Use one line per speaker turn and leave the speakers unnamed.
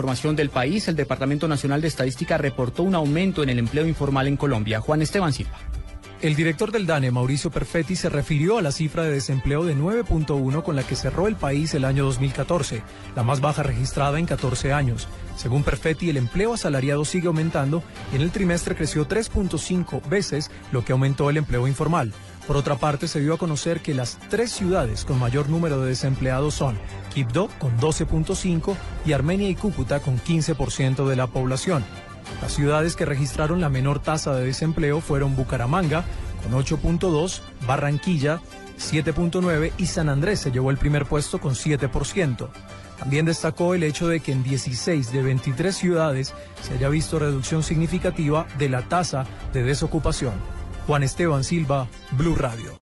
Información del país, el Departamento Nacional de Estadística reportó un aumento en el empleo informal en Colombia. Juan Esteban Silva.
El director del DANE, Mauricio Perfetti, se refirió a la cifra de desempleo de 9.1 con la que cerró el país el año 2014, la más baja registrada en 14 años. Según Perfetti, el empleo asalariado sigue aumentando y en el trimestre creció 3.5 veces lo que aumentó el empleo informal. Por otra parte, se dio a conocer que las tres ciudades con mayor número de desempleados son Quibdó con 12.5 y Armenia y Cúcuta con 15% de la población. Las ciudades que registraron la menor tasa de desempleo fueron Bucaramanga con 8.2, Barranquilla 7.9 y San Andrés se llevó el primer puesto con 7%. También destacó el hecho de que en 16 de 23 ciudades se haya visto reducción significativa de la tasa de desocupación. Juan Esteban Silva, Blue Radio.